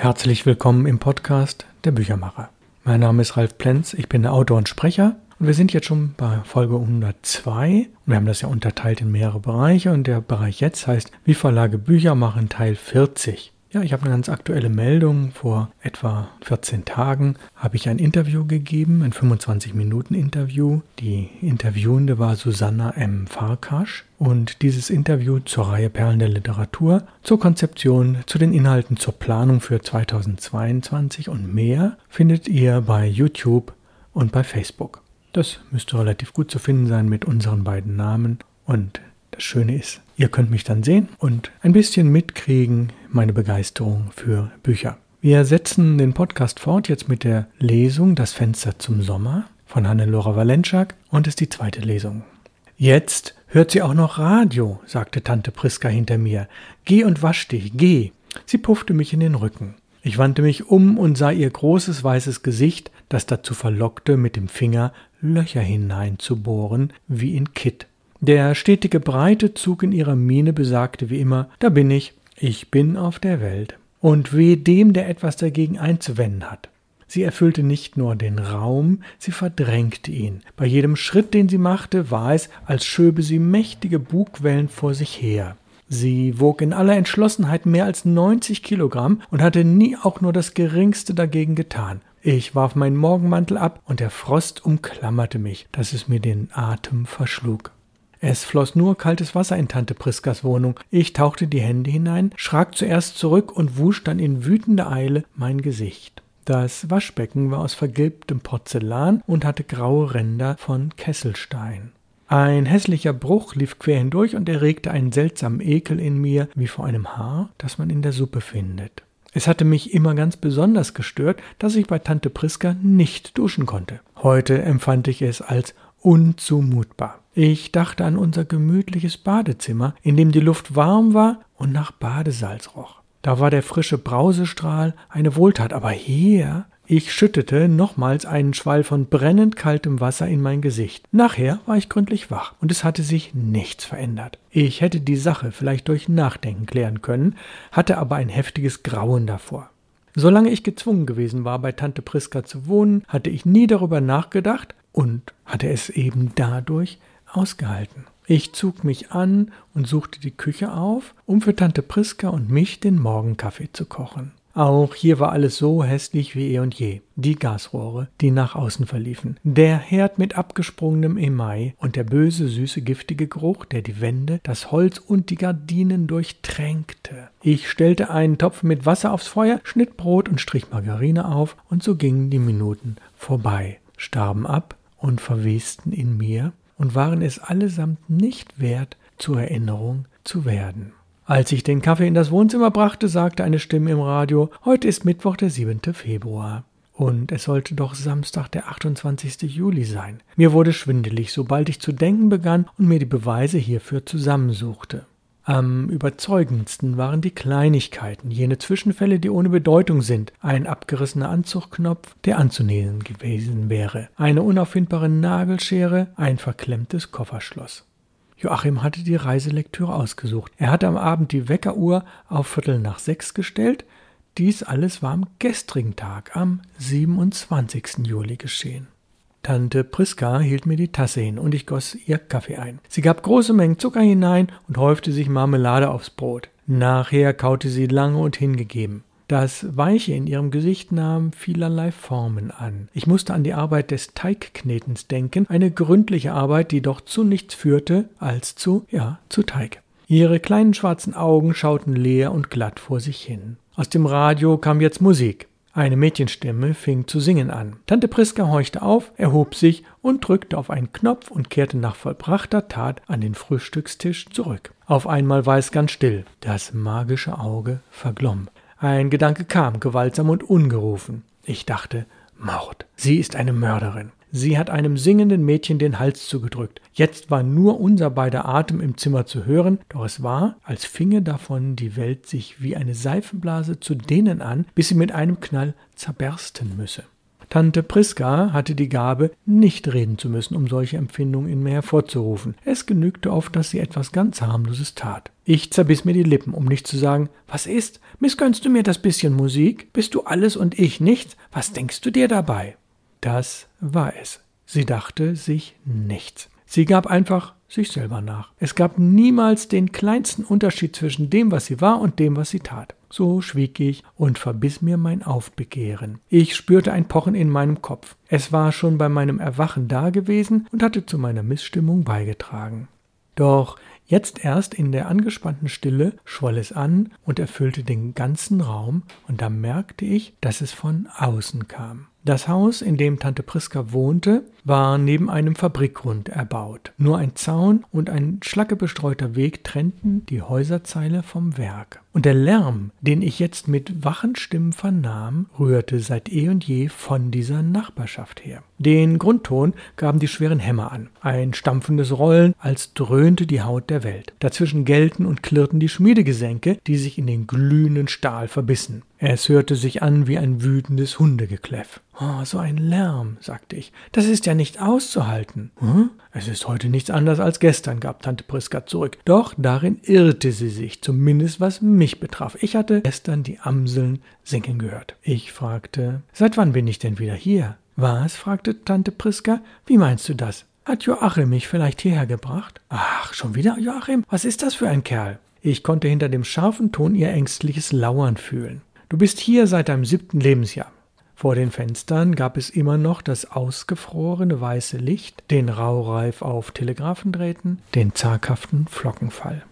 Herzlich willkommen im Podcast Der Büchermacher. Mein Name ist Ralf Plenz, ich bin der Autor und Sprecher und wir sind jetzt schon bei Folge 102 wir haben das ja unterteilt in mehrere Bereiche und der Bereich jetzt heißt Wie Verlage Bücher machen Teil 40. Ja, ich habe eine ganz aktuelle Meldung. Vor etwa 14 Tagen habe ich ein Interview gegeben, ein 25-Minuten-Interview. Die Interviewende war Susanna M. Farkasch. Und dieses Interview zur Reihe Perlen der Literatur, zur Konzeption, zu den Inhalten, zur Planung für 2022 und mehr findet ihr bei YouTube und bei Facebook. Das müsste relativ gut zu finden sein mit unseren beiden Namen. Und das Schöne ist, ihr könnt mich dann sehen und ein bisschen mitkriegen, meine Begeisterung für Bücher. Wir setzen den Podcast fort jetzt mit der Lesung Das Fenster zum Sommer von Hannelore Valenschak und ist die zweite Lesung. Jetzt hört sie auch noch Radio, sagte Tante Priska hinter mir. Geh und wasch dich, geh. Sie puffte mich in den Rücken. Ich wandte mich um und sah ihr großes weißes Gesicht, das dazu verlockte, mit dem Finger Löcher hineinzubohren, wie in Kitt. Der stetige breite Zug in ihrer Miene besagte wie immer, da bin ich, ich bin auf der Welt. Und weh dem, der etwas dagegen einzuwenden hat. Sie erfüllte nicht nur den Raum, sie verdrängte ihn. Bei jedem Schritt, den sie machte, war es, als schöbe sie mächtige Bugwellen vor sich her. Sie wog in aller Entschlossenheit mehr als 90 Kilogramm und hatte nie auch nur das geringste dagegen getan. Ich warf meinen Morgenmantel ab und der Frost umklammerte mich, dass es mir den Atem verschlug. Es floss nur kaltes Wasser in Tante Priskas Wohnung. Ich tauchte die Hände hinein, schrak zuerst zurück und wusch dann in wütender Eile mein Gesicht. Das Waschbecken war aus vergilbtem Porzellan und hatte graue Ränder von Kesselstein. Ein hässlicher Bruch lief quer hindurch und erregte einen seltsamen Ekel in mir, wie vor einem Haar, das man in der Suppe findet. Es hatte mich immer ganz besonders gestört, dass ich bei Tante Priska nicht duschen konnte. Heute empfand ich es als unzumutbar. Ich dachte an unser gemütliches Badezimmer, in dem die Luft warm war und nach Badesalz roch. Da war der frische Brausestrahl eine Wohltat, aber hier ich schüttete nochmals einen Schwall von brennend kaltem Wasser in mein Gesicht. Nachher war ich gründlich wach und es hatte sich nichts verändert. Ich hätte die Sache vielleicht durch Nachdenken klären können, hatte aber ein heftiges Grauen davor. Solange ich gezwungen gewesen war, bei Tante Priska zu wohnen, hatte ich nie darüber nachgedacht und hatte es eben dadurch ausgehalten. Ich zog mich an und suchte die Küche auf, um für Tante Priska und mich den Morgenkaffee zu kochen. Auch hier war alles so hässlich wie eh und je. Die Gasrohre, die nach außen verliefen, der Herd mit abgesprungenem Emai und der böse, süße, giftige Geruch, der die Wände, das Holz und die Gardinen durchtränkte. Ich stellte einen Topf mit Wasser aufs Feuer, schnitt Brot und strich Margarine auf, und so gingen die Minuten vorbei, starben ab und verwesten in mir und waren es allesamt nicht wert, zur Erinnerung zu werden. Als ich den Kaffee in das Wohnzimmer brachte, sagte eine Stimme im Radio, heute ist Mittwoch, der 7. Februar. Und es sollte doch Samstag, der 28. Juli sein. Mir wurde schwindelig, sobald ich zu denken begann und mir die Beweise hierfür zusammensuchte. Am überzeugendsten waren die Kleinigkeiten, jene Zwischenfälle, die ohne Bedeutung sind. Ein abgerissener Anzugknopf, der anzunehmen gewesen wäre, eine unauffindbare Nagelschere, ein verklemmtes Kofferschloss. Joachim hatte die Reiselektüre ausgesucht. Er hatte am Abend die Weckeruhr auf Viertel nach sechs gestellt. Dies alles war am gestrigen Tag, am 27. Juli geschehen. Tante Priska hielt mir die Tasse hin und ich goss ihr Kaffee ein. Sie gab große Mengen Zucker hinein und häufte sich Marmelade aufs Brot. Nachher kaute sie lange und hingegeben. Das Weiche in ihrem Gesicht nahm vielerlei Formen an. Ich musste an die Arbeit des Teigknetens denken, eine gründliche Arbeit, die doch zu nichts führte als zu, ja, zu Teig. Ihre kleinen schwarzen Augen schauten leer und glatt vor sich hin. Aus dem Radio kam jetzt Musik. Eine Mädchenstimme fing zu singen an. Tante Priska horchte auf, erhob sich und drückte auf einen Knopf und kehrte nach vollbrachter Tat an den Frühstückstisch zurück. Auf einmal war es ganz still. Das magische Auge verglomm. Ein Gedanke kam, gewaltsam und ungerufen. Ich dachte, Mord. Sie ist eine Mörderin. Sie hat einem singenden Mädchen den Hals zugedrückt. Jetzt war nur unser beider Atem im Zimmer zu hören, doch es war, als finge davon die Welt sich wie eine Seifenblase zu dehnen an, bis sie mit einem Knall zerbersten müsse. Tante Priska hatte die Gabe, nicht reden zu müssen, um solche Empfindungen in mir hervorzurufen. Es genügte oft, dass sie etwas ganz harmloses tat. Ich zerbiss mir die Lippen, um nicht zu sagen, was ist? Missgönnst du mir das bisschen Musik? Bist du alles und ich nichts? Was denkst du dir dabei? Das war es. Sie dachte sich nichts. Sie gab einfach sich selber nach. Es gab niemals den kleinsten Unterschied zwischen dem, was sie war und dem, was sie tat. So schwieg ich und verbiss mir mein Aufbegehren. Ich spürte ein Pochen in meinem Kopf. Es war schon bei meinem Erwachen da gewesen und hatte zu meiner Missstimmung beigetragen. Doch jetzt erst in der angespannten Stille schwoll es an und erfüllte den ganzen Raum, und da merkte ich, dass es von außen kam. Das Haus, in dem Tante Priska wohnte, war neben einem Fabrikgrund erbaut. Nur ein Zaun und ein schlackebestreuter Weg trennten die Häuserzeile vom Werk. Und der Lärm, den ich jetzt mit wachen Stimmen vernahm, rührte seit eh und je von dieser Nachbarschaft her. Den Grundton gaben die schweren Hämmer an, ein stampfendes Rollen, als dröhnte die Haut der Welt. Dazwischen gellten und klirrten die Schmiedegesenke, die sich in den glühenden Stahl verbissen. Es hörte sich an wie ein wütendes Hundegekläff. Oh, so ein Lärm, sagte ich. Das ist ja nicht auszuhalten. Hm? Es ist heute nichts anders als gestern, gab Tante Priska zurück. Doch darin irrte sie sich, zumindest was mich betraf. Ich hatte gestern die Amseln singen gehört. Ich fragte, seit wann bin ich denn wieder hier? Was? fragte Tante Priska. Wie meinst du das? Hat Joachim mich vielleicht hierher gebracht? Ach, schon wieder Joachim? Was ist das für ein Kerl? Ich konnte hinter dem scharfen Ton ihr ängstliches Lauern fühlen. Du bist hier seit deinem siebten Lebensjahr. Vor den Fenstern gab es immer noch das ausgefrorene weiße Licht, den Raureif auf Telegraphendrähten, den zaghaften Flockenfall.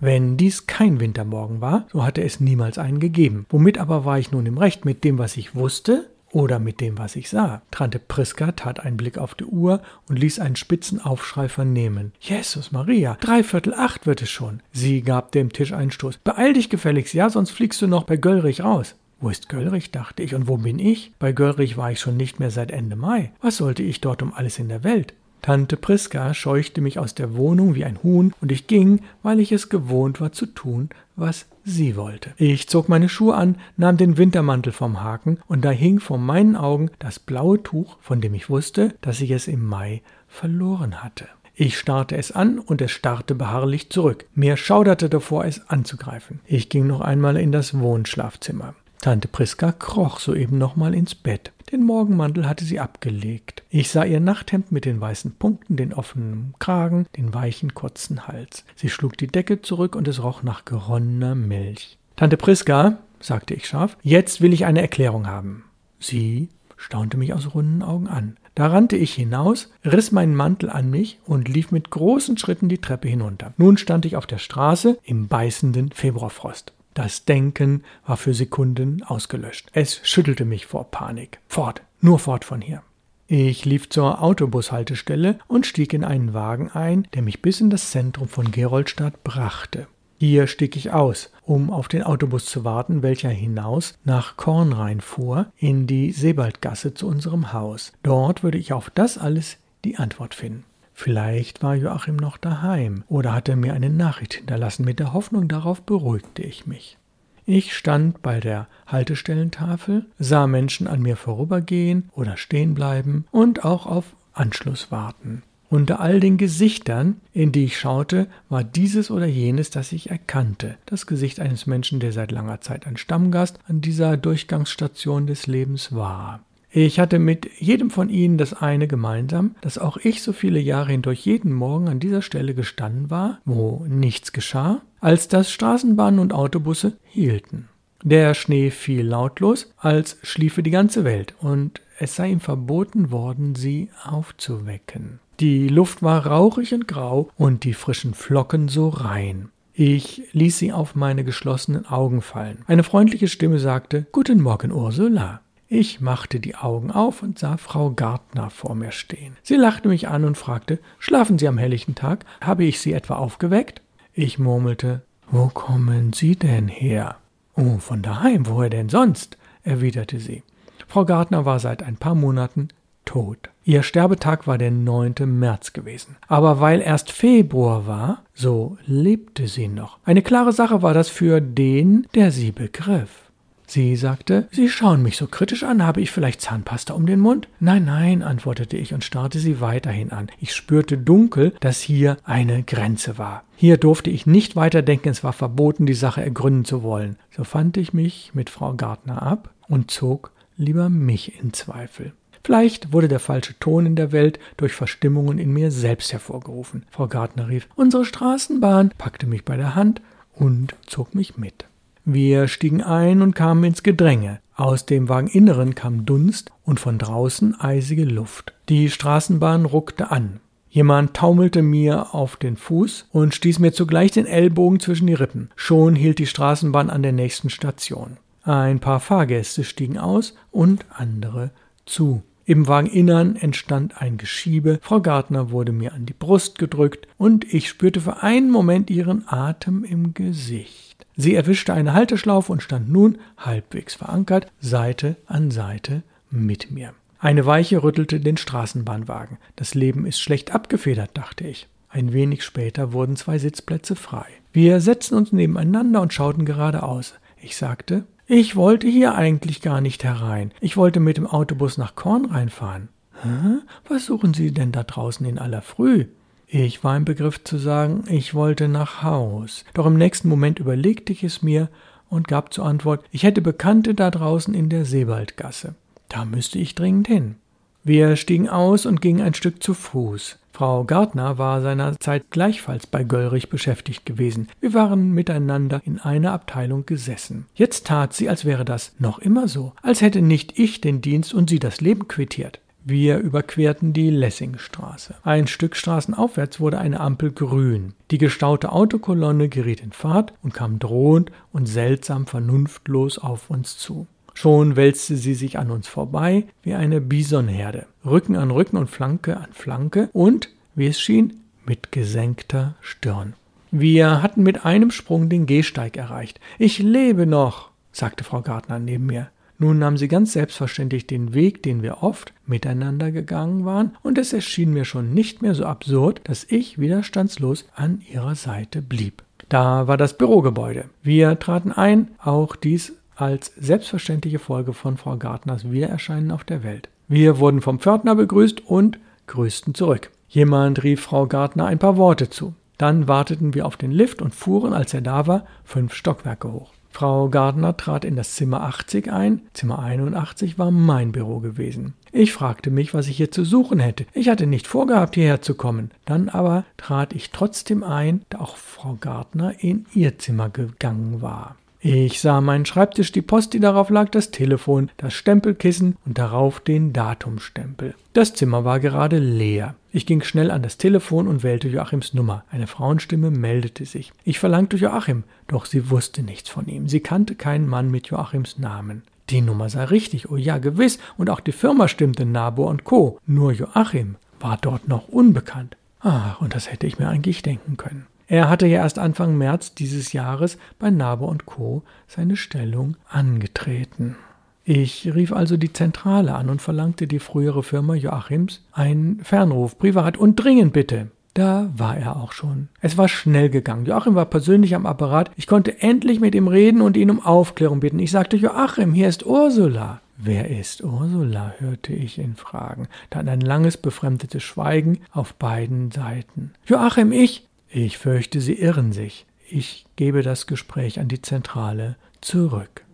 Wenn dies kein Wintermorgen war, so hatte es niemals einen gegeben. Womit aber war ich nun im Recht mit dem, was ich wusste oder mit dem, was ich sah? Tante Priska tat einen Blick auf die Uhr und ließ einen spitzen Aufschrei vernehmen. Jesus Maria, dreiviertel acht wird es schon. Sie gab dem Tisch einen Stoß. Beeil dich gefälligst, ja, sonst fliegst du noch bei Göllrich raus. Wo ist Göllrich, dachte ich, und wo bin ich? Bei Göllrich war ich schon nicht mehr seit Ende Mai. Was sollte ich dort um alles in der Welt? Tante Priska scheuchte mich aus der Wohnung wie ein Huhn, und ich ging, weil ich es gewohnt war zu tun, was sie wollte. Ich zog meine Schuhe an, nahm den Wintermantel vom Haken, und da hing vor meinen Augen das blaue Tuch, von dem ich wusste, dass ich es im Mai verloren hatte. Ich starrte es an und es starrte beharrlich zurück. Mir schauderte davor, es anzugreifen. Ich ging noch einmal in das Wohnschlafzimmer. Tante Priska kroch soeben nochmal ins Bett. Den Morgenmantel hatte sie abgelegt. Ich sah ihr Nachthemd mit den weißen Punkten, den offenen Kragen, den weichen, kurzen Hals. Sie schlug die Decke zurück und es roch nach geronnener Milch. Tante Priska, sagte ich scharf, jetzt will ich eine Erklärung haben. Sie staunte mich aus runden Augen an. Da rannte ich hinaus, riss meinen Mantel an mich und lief mit großen Schritten die Treppe hinunter. Nun stand ich auf der Straße im beißenden Februarfrost. Das Denken war für Sekunden ausgelöscht. Es schüttelte mich vor Panik. Fort, nur fort von hier. Ich lief zur Autobushaltestelle und stieg in einen Wagen ein, der mich bis in das Zentrum von Geroldstadt brachte. Hier stieg ich aus, um auf den Autobus zu warten, welcher hinaus nach Kornrhein fuhr, in die Sebaldgasse zu unserem Haus. Dort würde ich auf das alles die Antwort finden. Vielleicht war Joachim noch daheim oder hatte mir eine Nachricht hinterlassen. Mit der Hoffnung darauf beruhigte ich mich. Ich stand bei der Haltestellentafel, sah Menschen an mir vorübergehen oder stehen bleiben und auch auf Anschluss warten. Unter all den Gesichtern, in die ich schaute, war dieses oder jenes, das ich erkannte. Das Gesicht eines Menschen, der seit langer Zeit ein Stammgast an dieser Durchgangsstation des Lebens war. Ich hatte mit jedem von ihnen das eine gemeinsam, dass auch ich so viele Jahre hindurch jeden Morgen an dieser Stelle gestanden war, wo nichts geschah, als dass Straßenbahnen und Autobusse hielten. Der Schnee fiel lautlos, als schliefe die ganze Welt, und es sei ihm verboten worden, sie aufzuwecken. Die Luft war rauchig und grau und die frischen Flocken so rein. Ich ließ sie auf meine geschlossenen Augen fallen. Eine freundliche Stimme sagte Guten Morgen, Ursula. Ich machte die Augen auf und sah Frau Gartner vor mir stehen. Sie lachte mich an und fragte, Schlafen Sie am helllichen Tag? Habe ich Sie etwa aufgeweckt? Ich murmelte, Wo kommen Sie denn her? Oh, von daheim, woher denn sonst? erwiderte sie. Frau Gartner war seit ein paar Monaten tot. Ihr Sterbetag war der 9. März gewesen. Aber weil erst Februar war, so lebte sie noch. Eine klare Sache war das für den, der sie begriff. Sie sagte, Sie schauen mich so kritisch an, habe ich vielleicht Zahnpasta um den Mund? Nein, nein, antwortete ich und starrte sie weiterhin an. Ich spürte dunkel, dass hier eine Grenze war. Hier durfte ich nicht weiterdenken, es war verboten, die Sache ergründen zu wollen. So fand ich mich mit Frau Gartner ab und zog lieber mich in Zweifel. Vielleicht wurde der falsche Ton in der Welt durch Verstimmungen in mir selbst hervorgerufen. Frau Gartner rief, unsere Straßenbahn, packte mich bei der Hand und zog mich mit. Wir stiegen ein und kamen ins Gedränge. Aus dem Wageninneren kam Dunst und von draußen eisige Luft. Die Straßenbahn ruckte an. Jemand taumelte mir auf den Fuß und stieß mir zugleich den Ellbogen zwischen die Rippen. Schon hielt die Straßenbahn an der nächsten Station. Ein paar Fahrgäste stiegen aus und andere zu. Im Wageninnern entstand ein Geschiebe, Frau Gartner wurde mir an die Brust gedrückt und ich spürte für einen Moment ihren Atem im Gesicht. Sie erwischte eine Halteschlaufe und stand nun, halbwegs verankert, Seite an Seite mit mir. Eine Weiche rüttelte den Straßenbahnwagen. Das Leben ist schlecht abgefedert, dachte ich. Ein wenig später wurden zwei Sitzplätze frei. Wir setzten uns nebeneinander und schauten geradeaus. Ich sagte, ich wollte hier eigentlich gar nicht herein. Ich wollte mit dem Autobus nach Korn reinfahren. Hä? Was suchen Sie denn da draußen in aller Früh? Ich war im Begriff zu sagen, ich wollte nach Haus. Doch im nächsten Moment überlegte ich es mir und gab zur Antwort, ich hätte Bekannte da draußen in der Seewaldgasse. Da müsste ich dringend hin. Wir stiegen aus und gingen ein Stück zu Fuß. Frau Gartner war seinerzeit gleichfalls bei Göllrich beschäftigt gewesen. Wir waren miteinander in einer Abteilung gesessen. Jetzt tat sie, als wäre das noch immer so, als hätte nicht ich den Dienst und sie das Leben quittiert. Wir überquerten die Lessingstraße. Ein Stück straßenaufwärts wurde eine Ampel grün. Die gestaute Autokolonne geriet in Fahrt und kam drohend und seltsam vernunftlos auf uns zu. Schon wälzte sie sich an uns vorbei wie eine Bisonherde, Rücken an Rücken und Flanke an Flanke und, wie es schien, mit gesenkter Stirn. Wir hatten mit einem Sprung den Gehsteig erreicht. Ich lebe noch, sagte Frau Gartner neben mir. Nun nahm sie ganz selbstverständlich den Weg, den wir oft miteinander gegangen waren, und es erschien mir schon nicht mehr so absurd, dass ich widerstandslos an ihrer Seite blieb. Da war das Bürogebäude. Wir traten ein, auch dies als selbstverständliche Folge von Frau Gartners Wiedererscheinen auf der Welt. Wir wurden vom Pförtner begrüßt und grüßten zurück. Jemand rief Frau Gartner ein paar Worte zu. Dann warteten wir auf den Lift und fuhren, als er da war, fünf Stockwerke hoch. Frau Gardner trat in das Zimmer 80 ein. Zimmer 81 war mein Büro gewesen. Ich fragte mich, was ich hier zu suchen hätte. Ich hatte nicht vorgehabt, hierher zu kommen. Dann aber trat ich trotzdem ein, da auch Frau Gardner in ihr Zimmer gegangen war. Ich sah meinen Schreibtisch, die Post, die darauf lag, das Telefon, das Stempelkissen und darauf den Datumstempel. Das Zimmer war gerade leer. Ich ging schnell an das Telefon und wählte Joachims Nummer. Eine Frauenstimme meldete sich. Ich verlangte Joachim, doch sie wusste nichts von ihm. Sie kannte keinen Mann mit Joachims Namen. Die Nummer sei richtig, oh ja, gewiss, und auch die Firma stimmte Nabor und Co. Nur Joachim war dort noch unbekannt. Ach, und das hätte ich mir eigentlich denken können. Er hatte ja erst Anfang März dieses Jahres bei Naber und Co. seine Stellung angetreten. Ich rief also die Zentrale an und verlangte die frühere Firma Joachims einen Fernruf, privat und dringend bitte. Da war er auch schon. Es war schnell gegangen. Joachim war persönlich am Apparat. Ich konnte endlich mit ihm reden und ihn um Aufklärung bitten. Ich sagte, Joachim, hier ist Ursula. Wer ist Ursula? hörte ich ihn fragen. Dann ein langes, befremdetes Schweigen auf beiden Seiten. Joachim, ich. Ich fürchte, Sie irren sich. Ich gebe das Gespräch an die Zentrale zurück.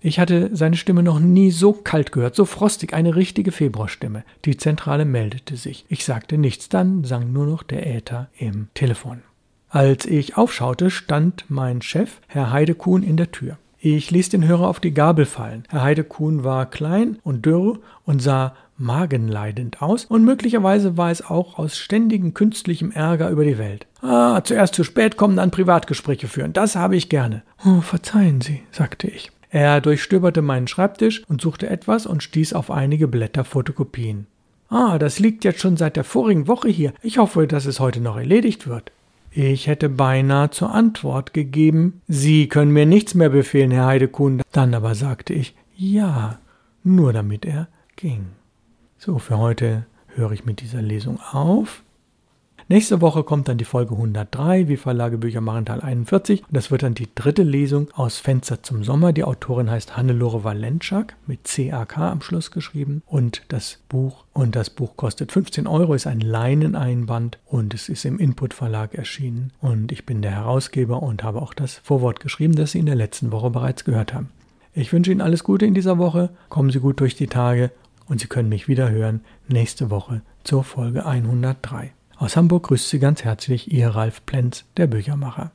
Ich hatte seine Stimme noch nie so kalt gehört, so frostig, eine richtige Februarstimme. Die Zentrale meldete sich. Ich sagte nichts, dann sang nur noch der Äther im Telefon. Als ich aufschaute, stand mein Chef, Herr Heidekuhn, in der Tür. Ich ließ den Hörer auf die Gabel fallen. Herr Heidekuhn war klein und dürr und sah magenleidend aus und möglicherweise war es auch aus ständigem künstlichem Ärger über die Welt. Ah, zuerst zu spät kommen, dann Privatgespräche führen, das habe ich gerne. Oh, verzeihen Sie, sagte ich. Er durchstöberte meinen Schreibtisch und suchte etwas und stieß auf einige Blätter Fotokopien. Ah, das liegt jetzt schon seit der vorigen Woche hier. Ich hoffe, dass es heute noch erledigt wird. Ich hätte beinahe zur Antwort gegeben, Sie können mir nichts mehr befehlen, Herr Heidekuhn. Dann aber sagte ich ja, nur damit er ging. So, für heute höre ich mit dieser Lesung auf. Nächste Woche kommt dann die Folge 103, wie Verlage Bücher machen, Teil 41. Und das wird dann die dritte Lesung aus Fenster zum Sommer. Die Autorin heißt Hannelore Valenschak mit CAK am Schluss geschrieben. Und das Buch, und das Buch kostet 15 Euro, ist ein Leineneinband und es ist im Input Verlag erschienen. Und ich bin der Herausgeber und habe auch das Vorwort geschrieben, das Sie in der letzten Woche bereits gehört haben. Ich wünsche Ihnen alles Gute in dieser Woche. Kommen Sie gut durch die Tage und Sie können mich wieder hören nächste Woche zur Folge 103. Aus Hamburg grüßt Sie ganz herzlich Ihr Ralf Plenz, der Büchermacher.